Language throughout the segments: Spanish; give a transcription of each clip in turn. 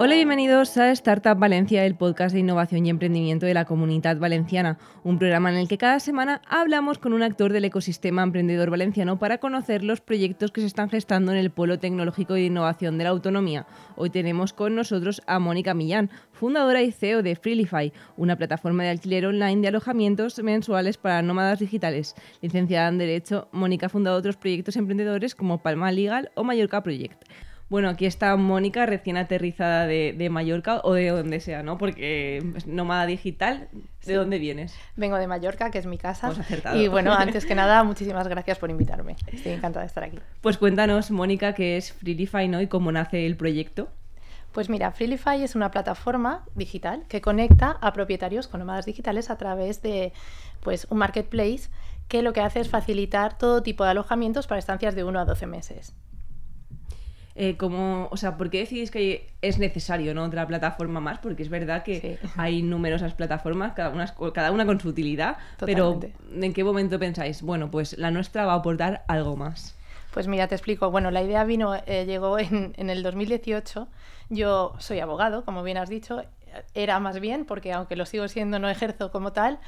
Hola y bienvenidos a Startup Valencia, el podcast de innovación y emprendimiento de la comunidad valenciana, un programa en el que cada semana hablamos con un actor del ecosistema emprendedor valenciano para conocer los proyectos que se están gestando en el Polo Tecnológico de Innovación de la Autonomía. Hoy tenemos con nosotros a Mónica Millán, fundadora y CEO de Freelify, una plataforma de alquiler online de alojamientos mensuales para nómadas digitales. Licenciada en Derecho, Mónica ha fundado otros proyectos emprendedores como Palma Legal o Mallorca Project. Bueno, aquí está Mónica, recién aterrizada de, Mallorca o de donde sea, ¿no? Porque es nómada digital, ¿de dónde vienes? Vengo de Mallorca, que es mi casa. Hemos acertado. Y bueno, antes que nada, muchísimas gracias por invitarme. Estoy encantada de estar aquí. Pues cuéntanos, Mónica, qué es Freelify, ¿no? Y cómo nace el proyecto. Pues mira, Freelify es una plataforma digital que conecta a propietarios con nómadas digitales a través de pues, un marketplace que lo que hace es facilitar todo tipo de alojamientos para estancias de 1 a 12 meses. Eh, o sea, ¿por qué decís que es necesario ¿no? otra plataforma más? Porque es verdad que hay numerosas plataformas, cada una, cada una con su utilidad, pero ¿en qué momento pensáis? Bueno, pues la nuestra va a aportar algo más. Pues mira, te explico. Bueno, la idea vino, eh, llegó en, en el 2018. Yo soy abogado, como bien has dicho, era más bien, porque aunque lo sigo siendo, no ejerzo como tal.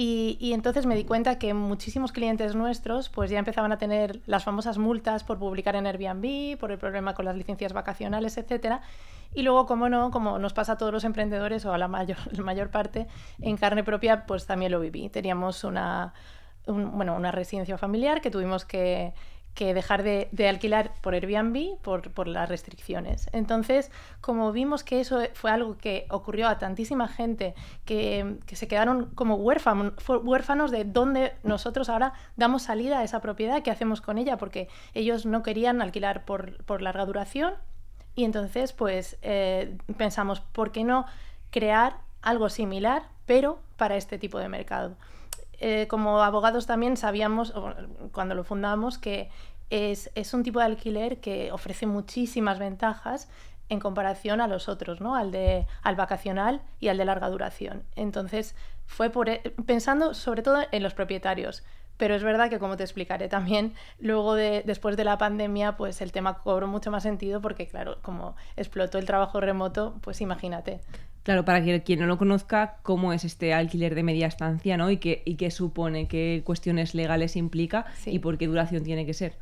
Y, entonces me di cuenta que muchísimos clientes nuestros pues ya empezaban a tener las famosas multas por publicar en Airbnb, por el problema con las licencias vacacionales, etcétera. Y luego, como no, como nos pasa a todos los emprendedores o a la mayor, mayor parte, en carne propia, pues también lo viví. Teníamos una, bueno, una residencia familiar que tuvimos que, que dejar de, alquilar por Airbnb por, las restricciones. Entonces, como vimos que eso fue algo que ocurrió a tantísima gente que, se quedaron como huérfanos, de dónde nosotros ahora damos salida a esa propiedad, qué hacemos con ella, porque ellos no querían alquilar por, larga duración. Y entonces, pues eh, pensamos, ¿por qué no crear algo similar, pero para este tipo de mercado? Eh, como abogados también sabíamos, cuando lo fundamos, que es, un tipo de alquiler que ofrece muchísimas ventajas en comparación a los otros, ¿no? al, de, al vacacional y al de larga duración. Entonces, fue por, e, pensando sobre todo en los propietarios. Pero es verdad que, como te explicaré también, luego de, después de la pandemia, pues el tema cobró mucho más sentido porque, claro, como explotó el trabajo remoto, pues imagínate. Claro, para quien no lo conozca, cómo es este alquiler de media estancia, ¿no? Y qué, y qué supone, qué cuestiones legales implica y por qué duración tiene que ser.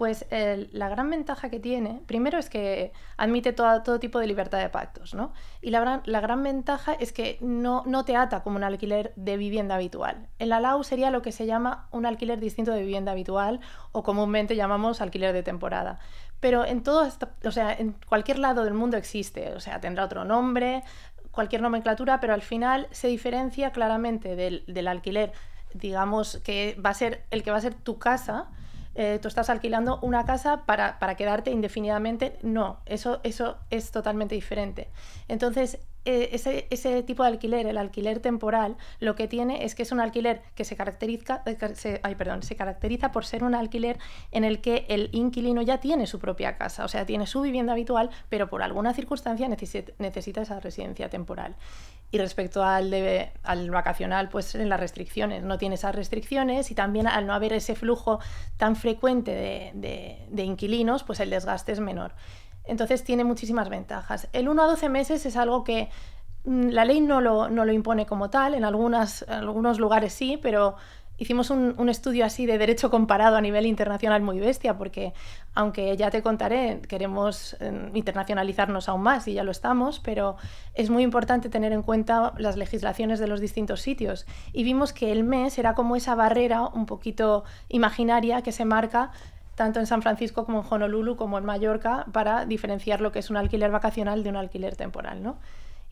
Pues la gran ventaja que tiene, primero es que admite todo, todo tipo de libertad de pactos, ¿no? Y la, gran ventaja es que no, te ata como un alquiler de vivienda habitual. En la LAU sería lo que se llama un alquiler distinto de vivienda habitual o comúnmente llamamos alquiler de temporada. Pero en todo o sea, en cualquier lado del mundo existe, o sea, tendrá otro nombre, cualquier nomenclatura, pero al final se diferencia claramente del, alquiler, digamos, que va a ser el que va a ser tu casa. Eh, tú estás alquilando una casa para, para, quedarte indefinidamente. No, eso, eso es totalmente diferente. Entonces, eh, ese, tipo de alquiler, el alquiler temporal, lo que tiene es que es un alquiler que se caracteriza, eh, se, perdón, se caracteriza por ser un alquiler en el que el inquilino ya tiene su propia casa, o sea, tiene su vivienda habitual, pero por alguna circunstancia necesita, esa residencia temporal. Y respecto al, al vacacional, pues en las restricciones, no tiene esas restricciones y también al no haber ese flujo tan frecuente de, de inquilinos, pues el desgaste es menor. Entonces tiene muchísimas ventajas. El 1 a 12 meses es algo que mm, la ley no lo, no lo impone como tal, en, algunas, algunos lugares sí, pero hicimos un, estudio así de derecho comparado a nivel internacional muy bestia, porque aunque ya te contaré, queremos em, internacionalizarnos aún más y ya lo estamos, pero es muy importante tener en cuenta las legislaciones de los distintos sitios. Y vimos que el mes era como esa barrera un poquito imaginaria que se marca tanto en San Francisco como en Honolulu como en Mallorca para diferenciar lo que es un alquiler vacacional de un alquiler temporal, ¿no?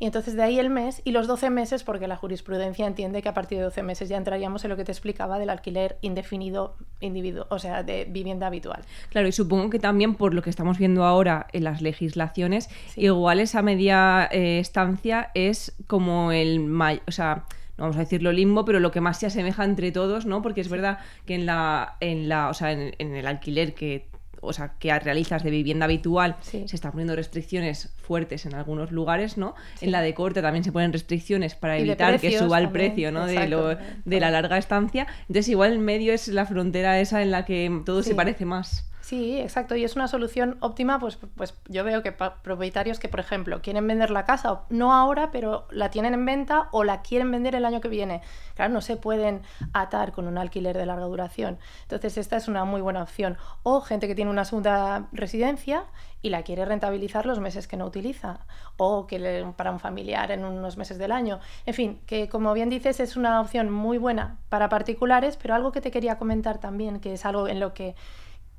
Y entonces de ahí el mes y los 12 meses, porque la jurisprudencia entiende que a partir de 12 meses ya entraríamos en lo que te explicaba del alquiler indefinido, individuo, o sea, de vivienda habitual. Claro, y supongo que también por lo que estamos viendo ahora en las legislaciones, igual esa media eh, estancia es como el... O sea, vamos a decirlo limbo, pero lo que más se asemeja entre todos, ¿no? Porque es verdad que en la, en la, o sea, en, el alquiler que o sea, que realizas de vivienda habitual, se están poniendo restricciones fuertes en algunos lugares, ¿no? En la de corte también se ponen restricciones para evitar que suba el precio, ¿no? De, lo, de la larga estancia. Entonces, igual el medio es la frontera esa en la que todo se parece más. Sí, exacto. Y es una solución óptima, pues, pues yo veo que propietarios que, por ejemplo, quieren vender la casa, no ahora, pero la tienen en venta o la quieren vender el año que viene. Claro, no se pueden atar con un alquiler de larga duración. Entonces, esta es una muy buena opción. O gente que tiene una segunda residencia y la quiere rentabilizar los meses que no utiliza. O que para un familiar en unos meses del año. En fin, que como bien dices, es una opción muy buena para particulares, pero algo que te quería comentar también, que es algo en lo que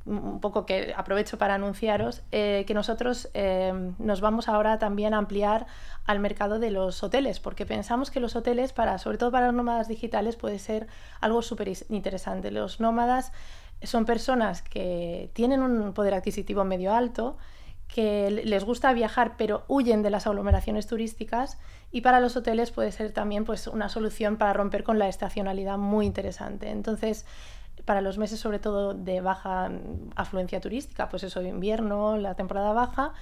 un poco que aprovecho para anunciaros, eh, que nosotros eh, nos vamos ahora también a ampliar al mercado de los hoteles, porque pensamos que los hoteles, para, sobre todo para los nómadas digitales, puede ser algo súper interesante. Los nómadas son personas que tienen un poder adquisitivo medio alto, que les gusta viajar pero huyen de las aglomeraciones turísticas y para los hoteles puede ser también pues, una solución para romper con la estacionalidad muy interesante. Entonces, para los meses sobre todo de baja afluencia turística, pues eso, invierno, la temporada baja,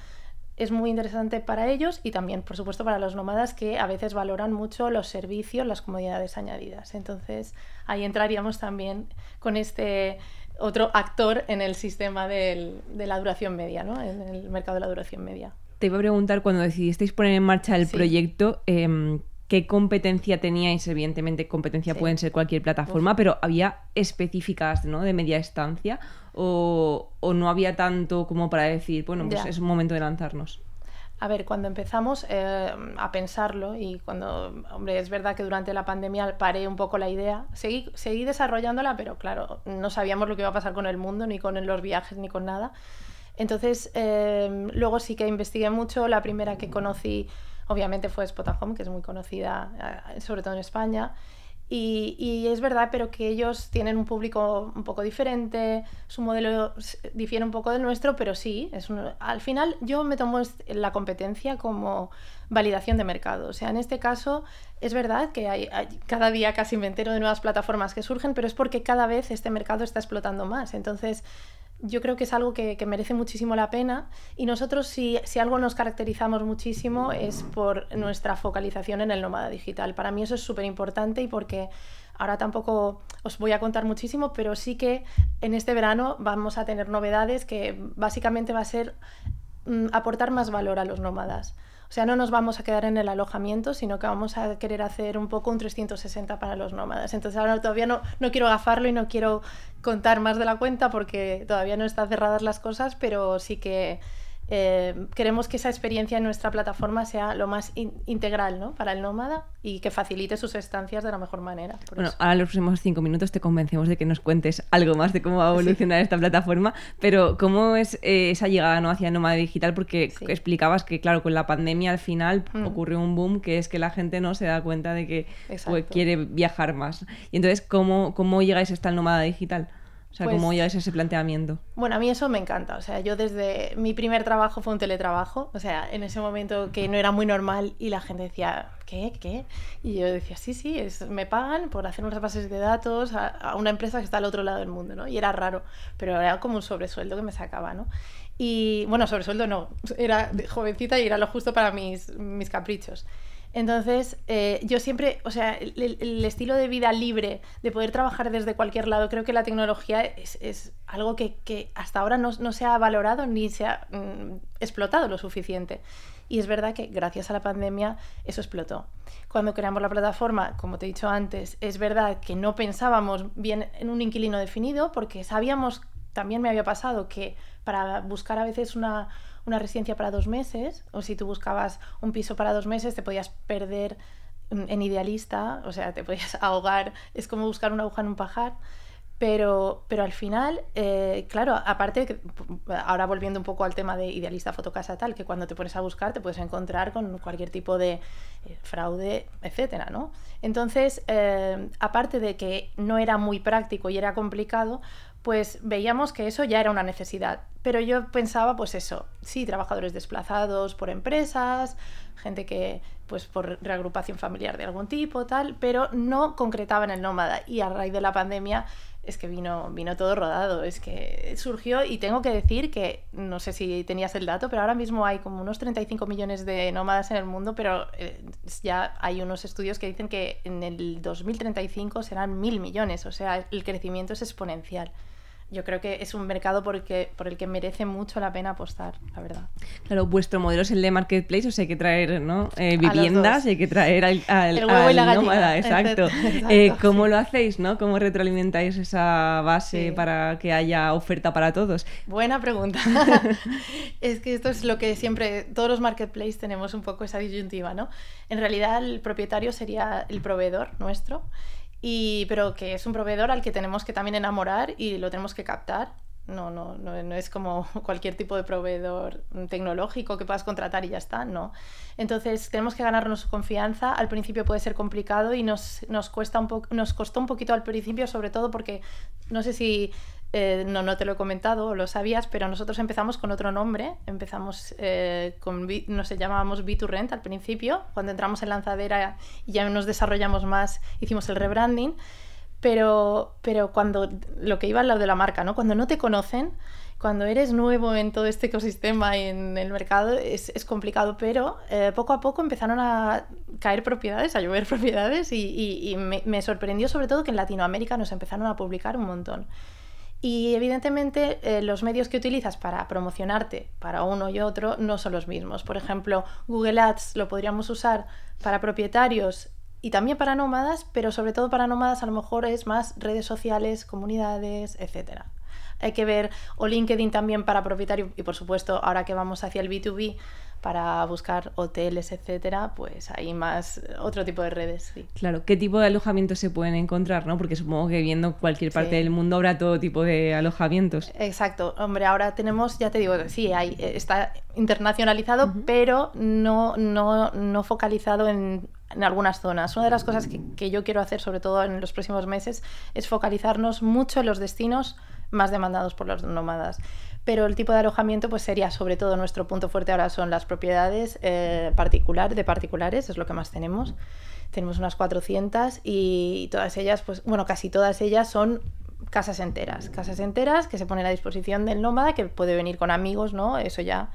es muy interesante para ellos y también, por supuesto, para los nómadas que a veces valoran mucho los servicios, las comodidades añadidas. Entonces, ahí entraríamos también con este otro actor en el sistema de la duración media, ¿no? en el mercado de la duración media. Te iba a preguntar, cuando decidisteis poner en marcha el proyecto, em, qué competencia teníais, evidentemente competencia pueden ser cualquier plataforma, pero había específicas ¿no? de media estancia o, no había tanto como para decir, bueno, pues es un momento de lanzarnos. A ver, cuando empezamos eh, a pensarlo y cuando, hombre, es verdad que durante la pandemia paré un poco la idea, seguí, seguí desarrollándola, pero claro, no sabíamos lo que iba a pasar con el mundo, ni con los viajes, ni con nada. Entonces, eh, luego sí que investigué mucho, la primera que conocí Obviamente fue Spotahome, que es muy conocida, eh, sobre todo en España. Y, es verdad, pero que ellos tienen un público un poco diferente, su modelo difiere un poco del nuestro, pero sí, es al final yo me tomo la competencia como validación de mercado. O sea, en este caso es verdad que hay, cada día casi me entero de nuevas plataformas que surgen, pero es porque cada vez este mercado está explotando más. Entonces, yo creo que es algo que, merece muchísimo la pena y nosotros si, algo nos caracterizamos muchísimo es por nuestra focalización en el nómada digital. Para mí eso es súper importante y porque ahora tampoco os voy a contar muchísimo, pero sí que en este verano vamos a tener novedades que básicamente va a ser mm, aportar más valor a los nómadas. O sea, no nos vamos a quedar en el alojamiento, sino que vamos a querer hacer un poco un 360 para los nómadas. Entonces ahora todavía no, no quiero gafarlo y no quiero contar más de la cuenta porque todavía no están cerradas las cosas, pero sí que eh, queremos que esa experiencia en nuestra plataforma sea lo más integral ¿no? para el nómada y que facilite sus estancias de la mejor manera. bueno, ahora en los próximos cinco minutos te convencemos de que nos cuentes algo más de cómo va a evolucionar esta plataforma, pero ¿cómo es eh, esa llegada ¿no? hacia el nómada digital? Porque explicabas que, claro, con la pandemia al final mm. ocurrió un boom que es que la gente no se da cuenta de que pues, quiere viajar más. Y entonces, ¿cómo, cómo llegáis hasta el nómada digital? O sea, ¿cómo pues es ese planteamiento? Bueno, a mí eso me encanta. O sea, yo desde mi primer trabajo fue un teletrabajo. O sea, en ese momento que no era muy normal y la gente decía, ¿qué? ¿Qué? Y yo decía, sí, sí, es, me pagan por hacer unas bases de datos a, una empresa que está al otro lado del mundo, ¿no? Y era raro, pero era como un sobresueldo que me sacaba, ¿no? Y bueno, sobresueldo no, era jovencita y era lo justo para mis, mis caprichos. Entonces, eh, yo siempre, o sea, el, estilo de vida libre, de poder trabajar desde cualquier lado, creo que la tecnología es, algo que, hasta ahora no, se ha valorado ni se ha mm, explotado lo suficiente. Y es verdad que gracias a la pandemia eso explotó. Cuando creamos la plataforma, como te he dicho antes, es verdad que no pensábamos bien en un inquilino definido porque sabíamos, también me había pasado, que para buscar a veces una, una residencia para dos meses, o si tú buscabas un piso para dos meses, te podías perder en idealista, o sea, te podías ahogar, es como buscar una aguja en un pajar. Pero, pero al final, eh, claro, aparte, ahora volviendo un poco al tema de idealista fotocasa tal, que cuando te pones a buscar te puedes encontrar con cualquier tipo de eh, fraude, etcétera, ¿no? Entonces, eh, aparte de que no era muy práctico y era complicado, pues veíamos que eso ya era una necesidad. Pero yo pensaba, pues eso, sí, trabajadores desplazados por empresas, gente que, pues por reagrupación familiar de algún tipo, tal, pero no concretaba en el nómada. Y a raíz de la pandemia es que vino, vino todo rodado, es que surgió y tengo que decir que, no sé si tenías el dato, pero ahora mismo hay como unos 35 millones de nómadas en el mundo, pero eh, ya hay unos estudios que dicen que en el 2035 serán mil millones, o sea, el crecimiento es exponencial yo creo que es un mercado por el, que, por el que merece mucho la pena apostar, la verdad. Claro, vuestro modelo es el de marketplace, o sea, hay que traer ¿no? Eh, viviendas, hay que traer al, al, el huevo y la nómada, exacto. Eh, ¿Cómo lo hacéis, no? ¿Cómo retroalimentáis esa base para que haya oferta para todos? Buena pregunta. es que esto es lo que siempre, todos los marketplaces tenemos un poco esa disyuntiva, ¿no? En realidad el propietario sería el proveedor nuestro y, pero que es un proveedor al que tenemos que también enamorar y lo tenemos que captar. No, no, no, no, es como cualquier tipo de proveedor tecnológico que puedas contratar y ya está, no. Entonces tenemos que ganarnos su confianza. Al principio puede ser complicado y nos, nos, cuesta un nos costó un poquito al principio, sobre todo porque no sé si eh, no, no te lo he comentado, lo sabías, pero nosotros empezamos con otro nombre. Empezamos eh, con, nos llamábamos B2Rent al principio. Cuando entramos en lanzadera y ya nos desarrollamos más, hicimos el rebranding. Pero, pero cuando lo que iba al lado de la marca, ¿no? Cuando no te conocen, cuando eres nuevo en todo este ecosistema y en el mercado es, es complicado, pero eh, poco a poco empezaron a caer propiedades, a llover propiedades y, y, me, me, sorprendió sobre todo que en Latinoamérica nos empezaron a publicar un montón. Y evidentemente eh, los medios que utilizas para promocionarte para uno y otro no son los mismos. Por ejemplo, Google Ads lo podríamos usar para propietarios y también para nómadas, pero sobre todo para nómadas a lo mejor es más redes sociales, comunidades, etc. Hay que ver, o LinkedIn también para propietario y por supuesto ahora que vamos hacia el B2B, para buscar hoteles, etcétera, pues hay más otro tipo de redes. Sí. Claro, ¿qué tipo de alojamientos se pueden encontrar? ¿no? Porque supongo que viendo cualquier parte del mundo habrá todo tipo de alojamientos. Exacto, hombre, ahora tenemos, ya te digo, sí, hay, está internacionalizado, pero no, no, no focalizado en, en algunas zonas. Una de las cosas que, que, yo quiero hacer, sobre todo en los próximos meses, es focalizarnos mucho en los destinos más demandados por los nómadas pero el tipo de alojamiento pues sería sobre todo nuestro punto fuerte ahora son las propiedades eh, particular, de particulares, es lo que más tenemos. Tenemos unas 400 y todas ellas, pues bueno, casi todas ellas son casas enteras, casas enteras que se ponen a disposición del nómada, que puede venir con amigos, ¿no? Eso ya,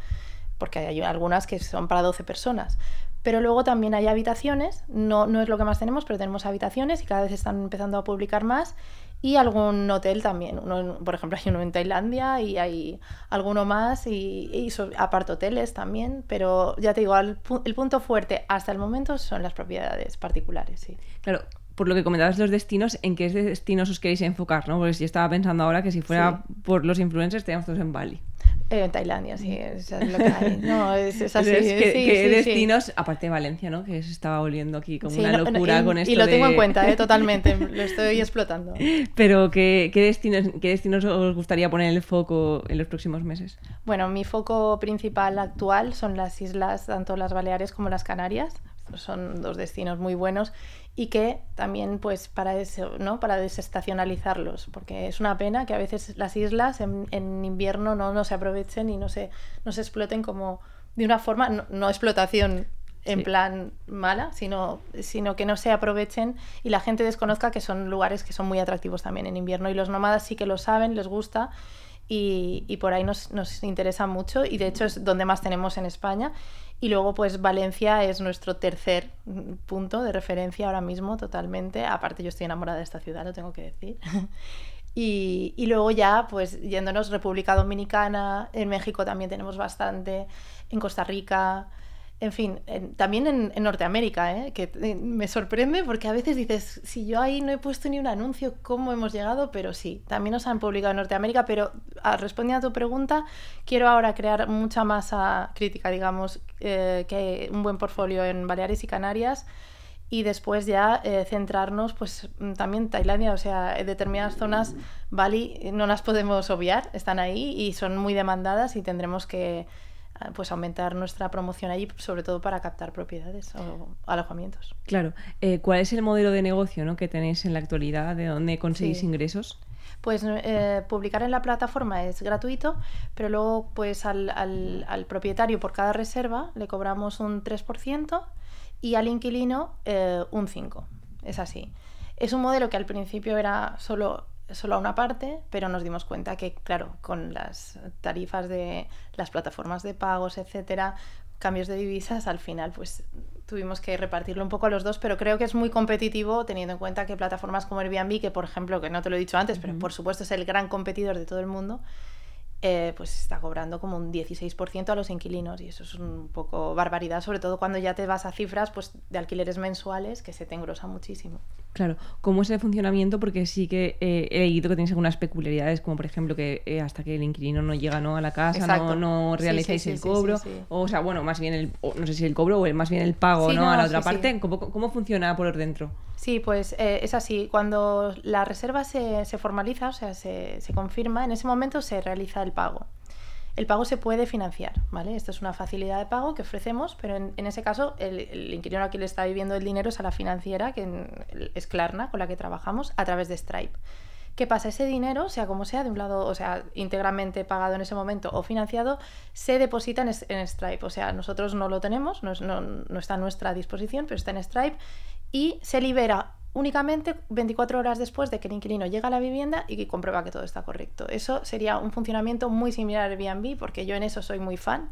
porque hay algunas que son para 12 personas. Pero luego también hay habitaciones, no, no es lo que más tenemos, pero tenemos habitaciones y cada vez están empezando a publicar más y algún hotel también. Uno, por ejemplo, hay uno en Tailandia y hay alguno más y, y aparte hoteles también, pero ya te digo, el, el, punto fuerte hasta el momento son las propiedades particulares, sí. Claro, por lo que comentabas los destinos, ¿en qué destinos os queréis enfocar? ¿no? Porque si estaba pensando ahora que si fuera sí. por los influencers, estaríamos todos en Bali. Eh, en Tailandia, sí, eso es lo que hay. No, es, es así. Entonces, ¿qué, sí, qué sí, destinos, sí. aparte de Valencia, ¿no? Que se estaba volviendo aquí como una no, no, locura y, con esto Y lo tengo en cuenta, ¿eh? totalmente, lo estoy explotando. Pero ¿qué, qué destinos, ¿qué destinos os gustaría poner el foco en los próximos meses? Bueno, mi foco principal actual son las islas, tanto las Baleares como las Canarias. Son dos destinos muy buenos y que también pues para eso, ¿no? Para desestacionalizarlos, porque es una pena que a veces las islas en, en invierno no, no se aprovechen y no se, no se exploten como de una forma, no, no explotación en Sí. plan mala, sino, sino que no se aprovechen y la gente desconozca que son lugares que son muy atractivos también en invierno y los nómadas sí que lo saben, les gusta y, y por ahí nos, nos interesa mucho y de hecho es donde más tenemos en España. Y luego pues Valencia es nuestro tercer mm, punto de referencia ahora mismo totalmente. Aparte yo estoy enamorada de esta ciudad, lo tengo que decir. Y, y luego ya, pues yéndonos República Dominicana, en México también tenemos bastante, en Costa Rica, en fin, en- también en, en Norteamérica, ¿eh? que eh, me sorprende porque a veces dices, si yo ahí no he puesto ni un anuncio, ¿cómo hemos llegado? Pero sí, también nos han publicado en Norteamérica, pero a, respondiendo a tu pregunta, quiero ahora crear mucha masa crítica, digamos, eh, que un buen portfolio en Baleares y Canarias y después ya eh, centrarnos pues mm, también Tailandia, o sea, en determinadas zonas Bali eh, no las podemos obviar, están ahí y son muy demandadas y tendremos que pues aumentar nuestra promoción allí, sobre todo para captar propiedades o alojamientos. Claro, eh, ¿cuál es el modelo de negocio ¿no? que tenéis en la actualidad? ¿De dónde conseguís Sí. ingresos? Pues eh, publicar en la plataforma es gratuito, pero luego pues al, al- al propietario por cada reserva le cobramos un 3% y al inquilino eh, un 5%. Es así. Es un modelo que al principio era solo solo a una parte, pero nos dimos cuenta que, claro, con las tarifas de las plataformas de pagos, etcétera, cambios de divisas, al final, pues tuvimos que repartirlo un poco a los dos, pero creo que es muy competitivo teniendo en cuenta que plataformas como Airbnb, que por ejemplo, que no te lo he dicho antes, pero por supuesto es el gran competidor de todo el mundo, eh, pues está cobrando como un 16% a los inquilinos y eso es un poco barbaridad, sobre todo cuando ya te vas a cifras pues, de alquileres mensuales que se te engrosa muchísimo. Claro, ¿cómo es el funcionamiento? Porque sí que eh, he leído que tenéis algunas peculiaridades, como por ejemplo que eh, hasta que el inquilino no llega ¿no? a la casa, no, no, realizáis el cobro, o, sea, bueno, más bien el, no sé si el cobro o más bien el pago ¿no? a la otra parte. ¿Cómo, ¿Cómo, funciona por dentro? Sí, pues eh, es así. Cuando la reserva se, se formaliza, o sea, se, se confirma, en ese momento se realiza el pago el pago se puede financiar, ¿vale? Esto es una facilidad de pago que ofrecemos, pero en, ese caso el, inquilino aquí le está viviendo el dinero es a la financiera, que es Klarna, con la que trabajamos, a través de Stripe. ¿Qué pasa? Ese dinero, sea como sea, de un lado, o sea, íntegramente pagado en ese momento o financiado, se deposita en, Stripe. O sea, nosotros no lo tenemos, no, no, no está a nuestra disposición, pero está en Stripe y se libera únicamente 24 horas después de que el inquilino llega a la vivienda y que comprueba que todo está correcto. Eso sería un funcionamiento muy similar al Airbnb porque yo en eso soy muy fan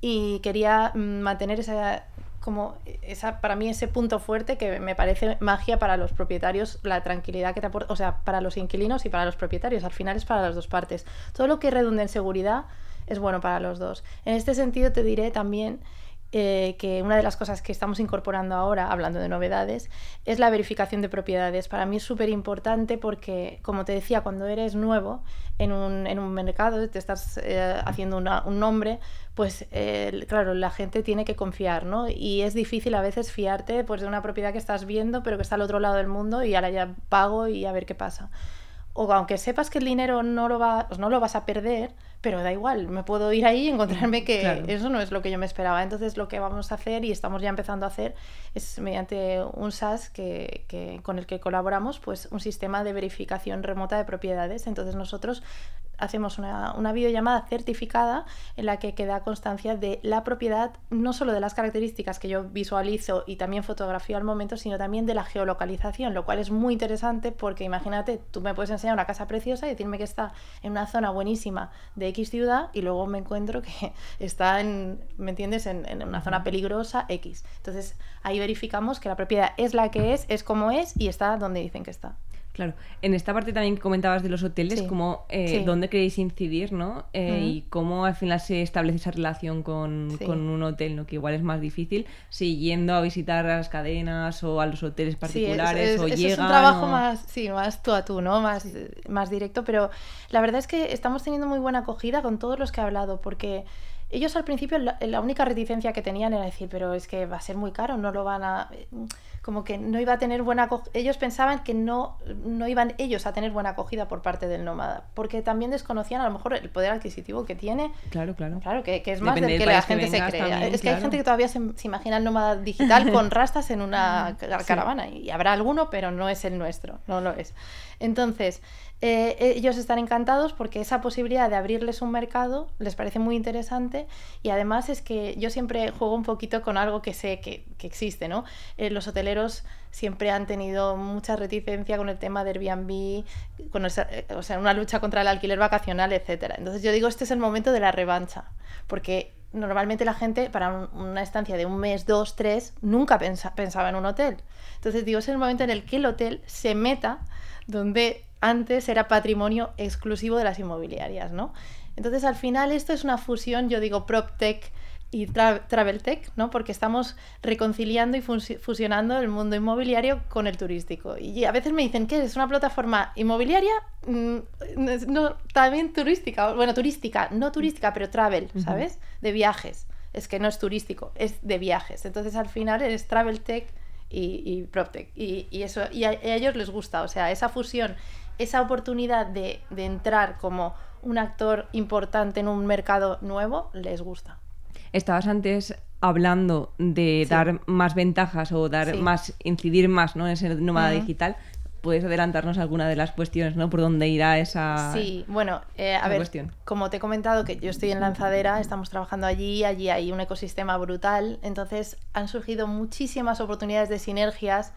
y quería mm, mantener esa como esa para mí ese punto fuerte que me parece magia para los propietarios, la tranquilidad que te aporta, o sea, para los inquilinos y para los propietarios, al final es para las dos partes. Todo lo que redunde en seguridad es bueno para los dos. En este sentido te diré también eh, que una de las cosas que estamos incorporando ahora, hablando de novedades, es la verificación de propiedades. Para mí es súper importante porque, como te decía, cuando eres nuevo en un, en un mercado, te estás eh, haciendo un nombre, pues claro, la gente tiene que confiar, ¿no? Y es difícil a veces fiarte pues, de una propiedad que estás viendo, pero que está al otro lado del mundo y ahora ya pago y a ver qué pasa o aunque sepas que el dinero no lo, va, pues no lo vas a perder, pero da igual, me puedo ir ahí y encontrarme que eso no es lo que yo me esperaba. Entonces lo que vamos a hacer y estamos ya empezando a hacer es mediante un SaaS que, que, con el que colaboramos, pues un sistema de verificación remota de propiedades. Entonces nosotros hacemos una, una, videollamada certificada en la que queda constancia de la propiedad, no solo de las características que yo visualizo y también fotografío al momento, sino también de la geolocalización, lo cual es muy interesante porque imagínate, tú me puedes enseñar una casa preciosa y decirme que está en una zona buenísima de X ciudad y luego me encuentro que está en, ¿me entiendes?, en, en una zona peligrosa X. Entonces ahí verificamos que la propiedad es la que es, es como es y está donde dicen que está. Claro, en esta parte también que comentabas de los hoteles, como eh, dónde queréis incidir, ¿no? Eh, y cómo al final se establece esa relación con, un hotel, ¿no? Que igual es más difícil, si yendo a visitar a las cadenas o a los hoteles particulares o llega. Es un trabajo más, sí, más tú a tú, ¿no? Más, más directo, pero la verdad es que estamos teniendo muy buena acogida con todos los que he hablado, porque ellos al principio la, única reticencia que tenían era decir, pero es que va a ser muy caro, no lo van a... como que no iba a tener buena acogida. Ellos pensaban que no, no iban ellos a tener buena acogida por parte del nómada, porque también desconocían a lo mejor el poder adquisitivo que tiene. Claro, claro. Claro, que, es más del que la gente se cree. es que hay gente que todavía se, imagina el nómada digital con rastas en una caravana, y habrá alguno, pero no es el nuestro, no lo es. Entonces, eh, ellos están encantados porque esa posibilidad de abrirles un mercado les parece muy interesante y además es que yo siempre juego un poquito con algo que sé que, existe, ¿no? Eh, los hoteleros siempre han tenido mucha reticencia con el tema de Airbnb, con o sea, una lucha contra el alquiler vacacional, etc. Entonces yo digo, este es el momento de la revancha, porque normalmente la gente para una estancia de un mes, dos, tres, nunca pensaba en un hotel. Entonces digo, es el momento en el que el hotel se meta donde antes era patrimonio exclusivo de las inmobiliarias, ¿no? Entonces, al final, esto es una fusión, yo digo, PropTech y travel tech, ¿no? Porque estamos reconciliando y fusionando el mundo inmobiliario con el turístico. Y a veces me dicen, ¿qué es una plataforma inmobiliaria? Mm, no, también turística, bueno, turística, no turística, pero travel, ¿sabes? De viajes. Es que no es turístico, es de viajes. Entonces, al final, es travel tech y, y PropTech. Y, y eso, y a, ellos les gusta, o sea, esa fusión esa oportunidad de, entrar como un actor importante en un mercado nuevo les gusta. Estabas antes hablando de dar más ventajas o dar más, incidir más ¿no? en ese nómada digital. ¿Puedes adelantarnos alguna de las cuestiones, ¿no? Por dónde irá esa Sí, bueno, eh, a ver, como te he comentado que yo estoy en Lanzadera, estamos trabajando allí, allí hay un ecosistema brutal, entonces han surgido muchísimas oportunidades de sinergias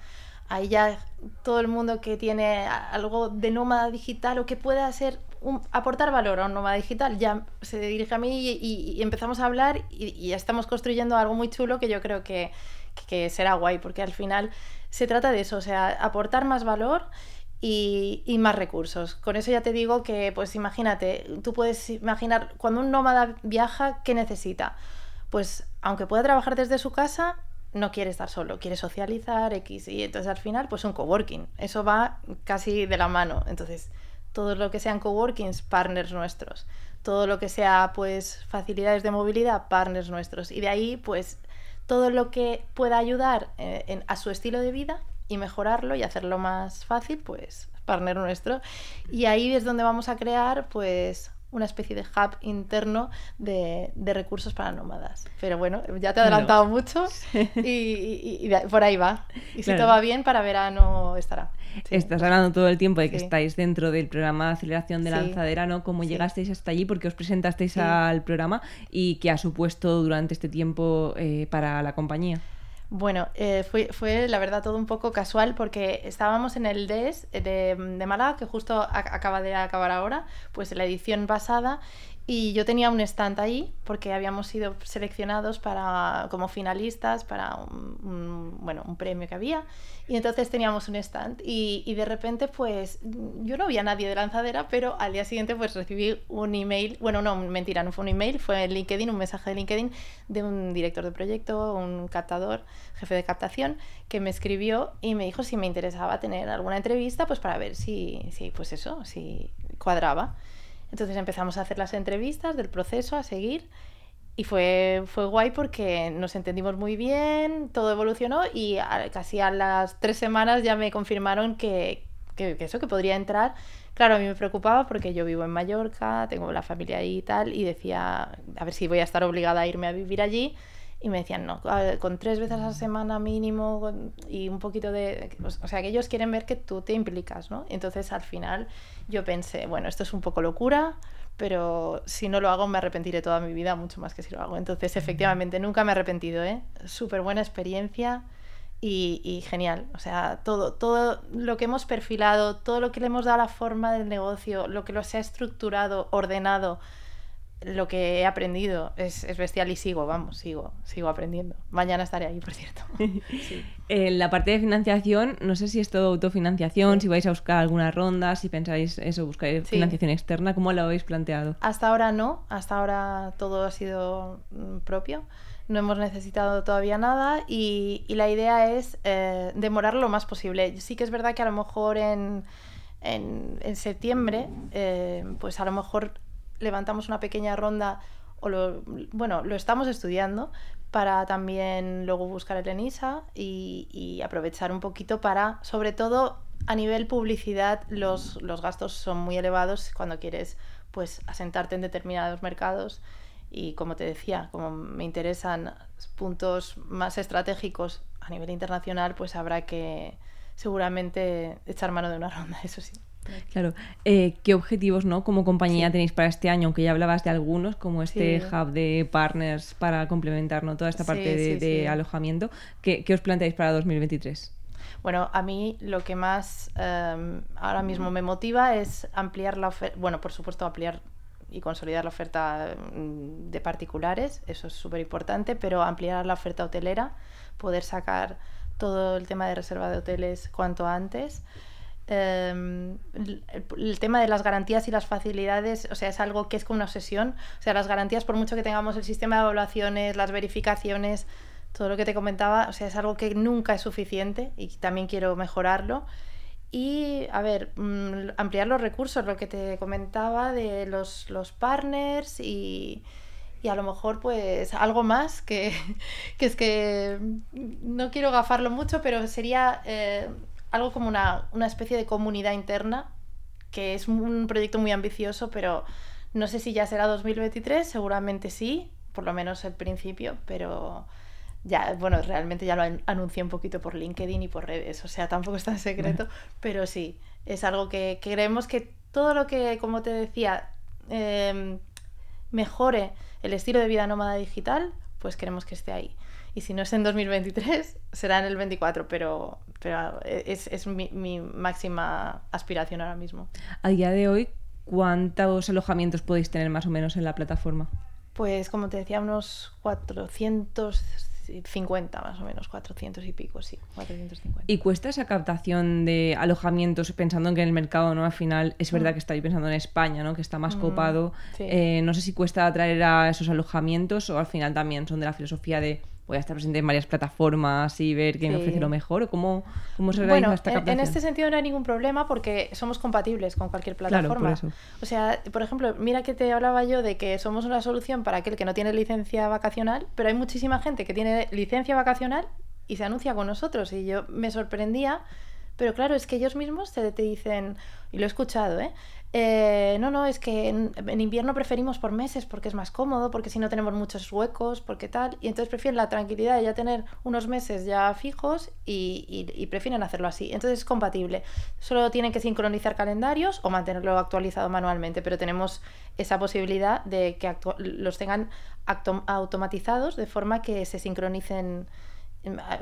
ahí ya todo el mundo que tiene algo de nómada digital o que pueda hacer aportar valor a un nómada digital ya se dirige a mí y, empezamos a hablar y, ya estamos construyendo algo muy chulo que yo creo que, será guay porque al final se trata de eso, o sea, aportar más valor y, y, más recursos. Con eso ya te digo que, pues imagínate, tú puedes imaginar cuando un nómada viaja, ¿qué necesita? Pues aunque pueda trabajar desde su casa, no quiere estar solo, quiere socializar, X, y entonces al final, pues un coworking. Eso va casi de la mano. Entonces, todo lo que sean coworkings, partners nuestros. Todo lo que sea, pues, facilidades de movilidad, partners nuestros. Y de ahí, pues, todo lo que pueda ayudar eh, a su estilo de vida y mejorarlo y hacerlo más fácil, pues, partner nuestro. Y ahí es donde vamos a crear, pues, una especie de hub interno de, recursos para nómadas. Pero bueno, ya te he adelantado mucho y, por ahí va. Y si todo va bien, para verano estará. Estás hablando todo el tiempo de que estáis dentro del programa de aceleración de lanzadera, ¿no? ¿Cómo llegasteis hasta allí? porque os presentasteis al programa? ¿Y qué ha supuesto durante este tiempo eh, para la compañía? Bueno, eh, fue, fue, la verdad todo un poco casual porque estábamos en el DES de, de Málaga, que justo acaba de acabar ahora, pues la edición pasada, y yo tenía un stand ahí porque habíamos sido seleccionados para, como finalistas para un, bueno, un premio que había. Y entonces teníamos un stand. Y, y, de repente, pues yo no había nadie de lanzadera, pero al día siguiente, pues recibí un email. Bueno, no, mentira, no fue un email, fue en LinkedIn, un mensaje de LinkedIn de un director de proyecto, un captador, jefe de captación, que me escribió y me dijo si me interesaba tener alguna entrevista, pues para ver si, si pues eso, si cuadraba. Entonces empezamos a hacer las entrevistas del proceso, a seguir. Y fue, fue guay porque nos entendimos muy bien, todo evolucionó y casi a las tres semanas ya me confirmaron que, que, eso, que podría entrar. Claro, a mí me preocupaba porque yo vivo en Mallorca, tengo la familia ahí y tal, y decía, a ver si voy a estar obligada a irme a vivir allí. Y me decían, no, con tres veces a la semana mínimo y un poquito de... O sea, que ellos quieren ver que tú te implicas, ¿no? Entonces al final yo pensé, bueno, esto es un poco locura, pero si no lo hago me arrepentiré toda mi vida, mucho más que si lo hago. Entonces efectivamente nunca me he arrepentido, ¿eh? Súper buena experiencia. Y, y, genial. O sea, todo, todo lo que hemos perfilado, todo lo que le hemos dado la forma del negocio, lo que lo se ha estructurado, ordenado, lo que he aprendido es, bestial y sigo, vamos, sigo, sigo aprendiendo. Mañana estaré ahí, por cierto. En la parte de financiación, no sé si es todo autofinanciación, si vais a buscar alguna ronda, si pensáis eso, buscar financiación externa, ¿cómo lo habéis planteado? Hasta ahora no, hasta ahora todo ha sido mm, propio. No hemos necesitado todavía nada y, la idea es eh, demorar lo más posible. Sí que es verdad que a lo mejor en, en, septiembre, eh, pues a lo mejor levantamos una pequeña ronda, o lo, bueno, lo estamos estudiando para también luego buscar el ENISA y, aprovechar un poquito para, sobre todo a nivel publicidad, los, los gastos son muy elevados cuando quieres pues asentarte en determinados mercados y como te decía, como me interesan puntos más estratégicos a nivel internacional, pues habrá que seguramente echar mano de una ronda, eso sí. Claro. Eh, ¿Qué objetivos no como compañía tenéis para este año? Aunque ya hablabas de algunos, como este hub de partners para complementar toda esta parte de, alojamiento. ¿Qué, os planteáis para 2023? Bueno, a mí lo que más em, ahora mismo me motiva es ampliar la oferta, bueno, por supuesto ampliar y consolidar la oferta mm, de particulares, eso es súper importante, pero ampliar la oferta hotelera, poder sacar todo el tema de reserva de hoteles cuanto antes. Em, el, tema de las garantías y las facilidades, o sea, es algo que es como una obsesión. O sea, las garantías, por mucho que tengamos el sistema de evaluaciones, las verificaciones, todo lo que te comentaba, o sea, es algo que nunca es suficiente y también quiero mejorarlo. Y, a ver, mm, ampliar los recursos, lo que te comentaba de los, los partners y, y a lo mejor pues algo más que, que, es que no quiero gafarlo mucho, pero sería eh, algo como una, especie de comunidad interna, que es un proyecto muy ambicioso, pero no sé si ya será 2023, seguramente sí, por lo menos el principio, pero ya, bueno, realmente ya lo anuncié un poquito por LinkedIn y por redes, o sea, tampoco está en secreto, pero sí, es algo que, creemos que todo lo que, como te decía, em, mejore el estilo de vida nómada digital, pues queremos que esté ahí. Y si no es en 2023, será en el 24, pero, pero es, es mi, mi máxima aspiración ahora mismo. A día de hoy, ¿cuántos alojamientos podéis tener más o menos en la plataforma? Pues como te decía, unos 450 más o menos, 400 y pico, sí, 450. ¿Y cuesta esa captación de alojamientos pensando en que en el mercado, ¿no? Al final es verdad Mm. que estáis pensando en España, ¿no? Que está más Mm, copado. sí. Eh, no sé si cuesta atraer a esos alojamientos o al final también son de la filosofía de voy a estar presente en varias plataformas y ver quién me Sí. ofrece lo mejor o cómo, cómo se realiza Bueno, esta en, captación. en este sentido no hay ningún problema porque somos compatibles con cualquier plataforma. O sea, por ejemplo, mira que te hablaba yo de que somos una solución para aquel que no tiene licencia vacacional, pero hay muchísima gente que tiene licencia vacacional y se anuncia con nosotros. Y yo me sorprendía, pero claro, es que ellos mismos te, te dicen, y lo he escuchado, ¿eh? Eh, no, no, es que en, invierno preferimos por meses porque es más cómodo, porque si no tenemos muchos huecos, porque tal. Y entonces prefieren la tranquilidad de ya tener unos meses ya fijos y, y- y prefieren hacerlo así. Entonces es compatible. Solo tienen que sincronizar calendarios o mantenerlo actualizado manualmente, pero tenemos esa posibilidad de que los tengan automatizados de forma que se sincronicen.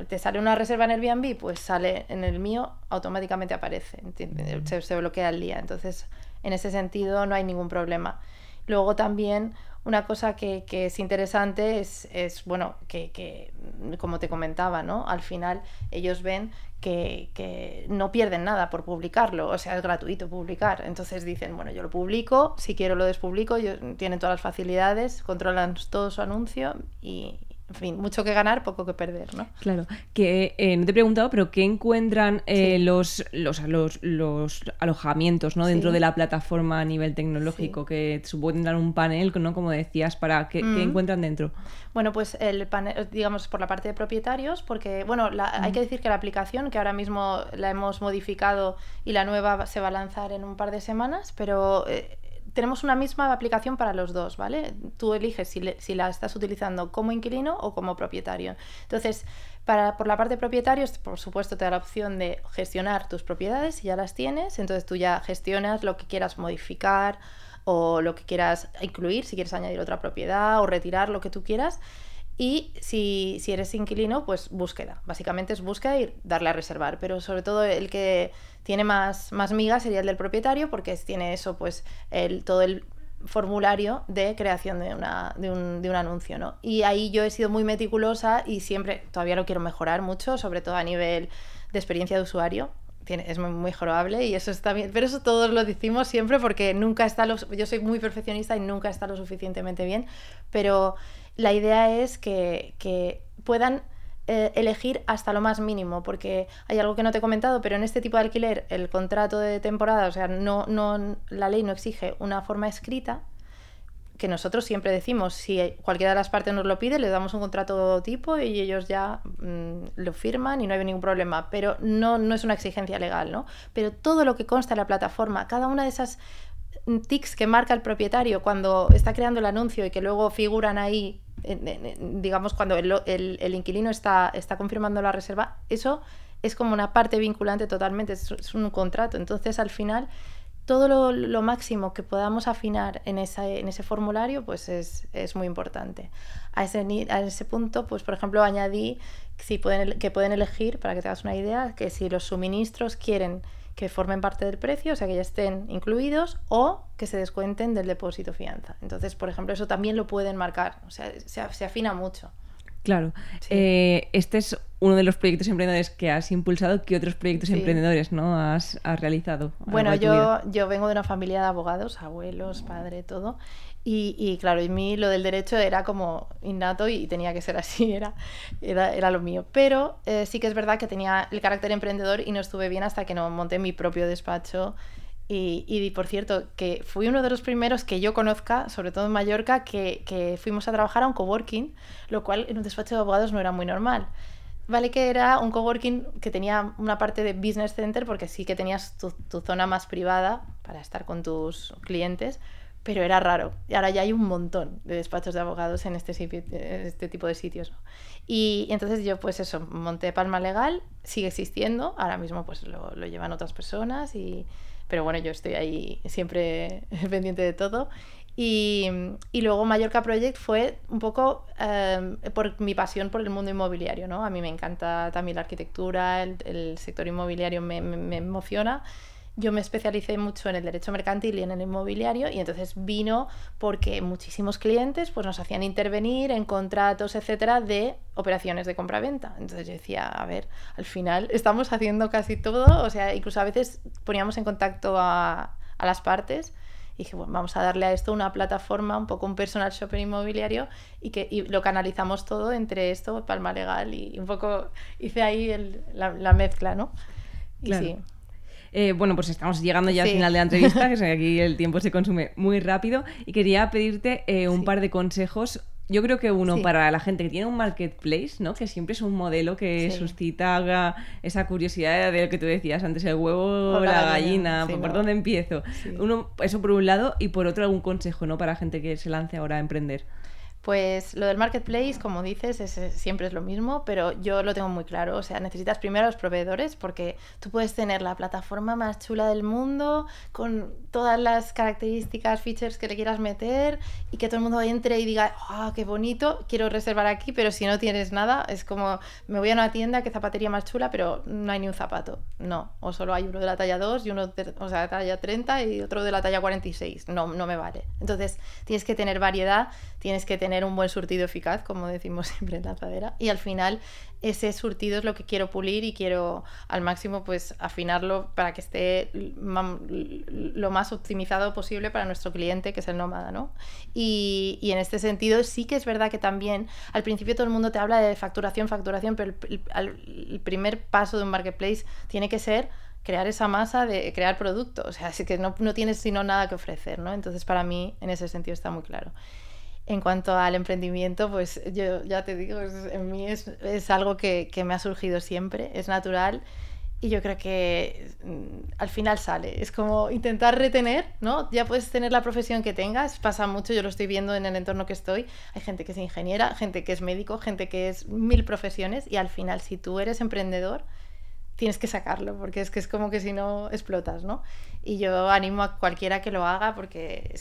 Te sale una reserva en Airbnb, pues sale en el mío, automáticamente aparece, se, se bloquea el día. Entonces, en ese sentido, no hay ningún problema. Luego también, una cosa que, que es interesante es, es bueno, que, que, como te comentaba, ¿no? Al final ellos ven que, que no pierden nada por publicarlo, o sea, es gratuito publicar. Entonces dicen, bueno, yo lo publico, si quiero lo despublico, yo, tienen todas las facilidades, controlan todo su anuncio y, en fin, mucho que ganar, poco que perder, ¿no? Claro, que eh, no te he preguntado, pero ¿qué encuentran eh, Sí. los, los, los, los alojamientos ¿no? dentro de la plataforma a nivel tecnológico? Sí. Que supongo tendrán un panel, ¿no? Como decías, para ¿qué, qué Mm. encuentran dentro? Bueno, pues el panel, digamos, por la parte de propietarios, porque, bueno, la- hay que decir que la aplicación, que ahora mismo la hemos modificado y la nueva va- se va a lanzar en un par de semanas, pero eh, tenemos una misma aplicación para los dos, ¿vale? Tú eliges si, le- si la estás utilizando como inquilino o como propietario. Entonces, para, por la parte de propietarios, por supuesto, te da la opción de gestionar tus propiedades si ya las tienes, entonces tú ya gestionas lo que quieras modificar o lo que quieras incluir, si quieres añadir otra propiedad o retirar lo que tú quieras. Y si, si eres inquilino, pues búsqueda. Básicamente es búsqueda y darle a reservar. Pero sobre todo el que tiene más, más miga sería el del propietario, porque tiene eso, pues, el, todo el formulario de creación de, una, de, un, de un anuncio, ¿no? Y ahí yo he sido muy meticulosa y siempre, todavía lo quiero mejorar mucho, sobre todo a nivel de experiencia de usuario. Es muy mejorable y eso está bien. Pero eso todos lo decimos siempre porque nunca está lo, yo soy muy perfeccionista y nunca está lo suficientemente bien. Pero la idea es que, que puedan eh, elegir hasta lo más mínimo, porque hay algo que no te he comentado, pero en este tipo de alquiler el contrato de temporada, o sea, no, no, la ley no exige una forma escrita, que nosotros siempre decimos, si cualquiera de las partes nos lo pide, le damos un contrato tipo y ellos ya mmm, lo firman y no hay ningún problema, pero no, no es una exigencia legal, ¿no? Pero todo lo que consta en la plataforma, cada una de esas tics que marca el propietario cuando está creando el anuncio y que luego figuran ahí, digamos, cuando el, el, el, inquilino está, está confirmando la reserva, eso es como una parte vinculante totalmente, es un contrato. Entonces, al final, todo lo, lo, máximo que podamos afinar en, esa, en ese formulario, pues es, es muy importante. A ese, a ese, punto, pues por ejemplo, añadí que pueden elegir, para que te hagas una idea, que si los suministros quieren que formen parte del precio, o sea, que ya estén incluidos, o que se descuenten del depósito fianza. Entonces, por ejemplo, eso también lo pueden marcar, o sea, se, se afina mucho. Claro. Sí. Eh, este es uno de los proyectos emprendedores que has impulsado. ¿Qué otros proyectos sí. emprendedores ¿no? has, has realizado? Bueno, yo, yo vengo de una familia de abogados, abuelos, padre, todo. Y, y, claro, en mí lo del derecho era como innato y tenía que ser así, era, era, era lo mío. Pero eh, sí que es verdad que tenía el carácter emprendedor y no estuve bien hasta que no monté mi propio despacho. Y, y, por cierto, que fui uno de los primeros que yo conozca, sobre todo en Mallorca, que, que fuimos a trabajar a un coworking, lo cual en un despacho de abogados no era muy normal. Vale que era un coworking que tenía una parte de business center porque sí que tenías tu, tu, zona más privada para estar con tus clientes, pero era raro. Y ahora ya hay un montón de despachos de abogados en este, en este tipo de sitios. Y, y, entonces yo pues eso, monté Palma Legal, sigue existiendo, ahora mismo pues lo, lo llevan otras personas, y, pero bueno, yo estoy ahí siempre pendiente de todo. Y, y, luego Mallorca Project fue un poco em, por mi pasión por el mundo inmobiliario, ¿no? A mí me encanta también la arquitectura, el, el sector inmobiliario me, me, me emociona yo me especialicé mucho en el derecho mercantil y en el inmobiliario y entonces vino porque muchísimos clientes pues nos hacían intervenir en contratos, etcétera, de operaciones de compra-venta. Entonces yo decía, a ver, al final estamos haciendo casi todo, o sea, incluso a veces poníamos en contacto a, a las partes y dije, bueno, vamos a darle a esto una plataforma, un poco un personal shopper inmobiliario y que y lo canalizamos todo entre esto, Palma Legal y un poco hice ahí el, la, la, mezcla, ¿no? Y claro. sí. Eh, bueno, pues estamos llegando ya sí. al final de la entrevista, que aquí el tiempo se consume muy rápido, y quería pedirte eh, un sí. par de consejos. Yo creo que uno sí. para la gente que tiene un marketplace, ¿no? Que siempre es un modelo que suscita esa curiosidad de lo que tú decías antes, el huevo o la, la gallina, ¿por, no. dónde empiezo? Uno, eso por un lado, y por otro algún consejo, ¿no? Para gente que se lance ahora a emprender. Pues lo del marketplace, como dices, es, siempre es lo mismo, pero yo lo tengo muy claro. O sea, necesitas primero a los proveedores porque tú puedes tener la plataforma más chula del mundo con todas las características, features que le quieras meter y que todo el mundo entre y diga, ¡ah, oh, qué bonito! Quiero reservar aquí, pero si no tienes nada, es como, me voy a una tienda, qué zapatería más chula, pero no hay ni un zapato. No, o solo hay uno de la talla 2 y uno de, o sea, de la talla 30 y otro de la talla 46. No, no me vale. Entonces, tienes que tener variedad, tienes que tener un buen surtido eficaz, como decimos siempre en lanzadera, y al final ese surtido es lo que quiero pulir y quiero al máximo pues afinarlo para que esté lo más optimizado posible para nuestro cliente, que es el nómada, ¿no? Y, y en este sentido sí que es verdad que también al principio todo el mundo te habla de facturación, facturación, pero el, el, el primer paso de un marketplace tiene que ser crear esa masa de crear producto, o sea, así que no, no tienes sino nada que ofrecer, ¿no? Entonces para mí en ese sentido está muy claro. En cuanto al emprendimiento, pues yo ya te digo, en mí es, es algo que, que, me ha surgido siempre, es natural y yo creo que mm, al final sale. Es como intentar retener, ¿no? Ya puedes tener la profesión que tengas, pasa mucho, yo lo estoy viendo en el entorno que estoy. Hay gente que es ingeniera, gente que es médico, gente que es mil profesiones y al final si tú eres emprendedor, tienes que sacarlo, porque es que es como que si no explotas, ¿no? Y yo animo a cualquiera que lo haga porque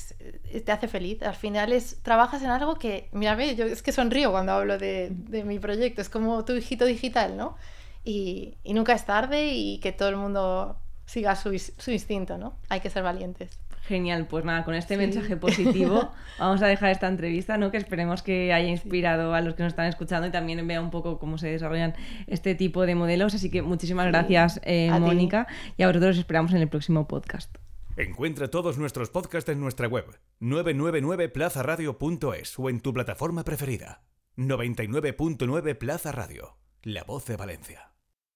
te hace feliz. Al final es, trabajas en algo que, mírame, yo es que sonrío cuando hablo de, de mi proyecto, es como tu hijito digital, ¿no? Y, y, nunca es tarde y que todo el mundo siga su, su instinto, ¿no? Hay que ser valientes. Genial, pues nada, con este sí. mensaje positivo vamos a dejar esta entrevista, ¿no? Que esperemos que haya inspirado a los que nos están escuchando y también vea un poco cómo se desarrollan este tipo de modelos. Así que muchísimas sí. gracias, eh, Mónica, y a vosotros os esperamos en el próximo podcast. Encuentra todos nuestros podcasts en nuestra web 999plazaradio.es o en tu plataforma preferida. 99.9 Plaza Radio, la voz de Valencia.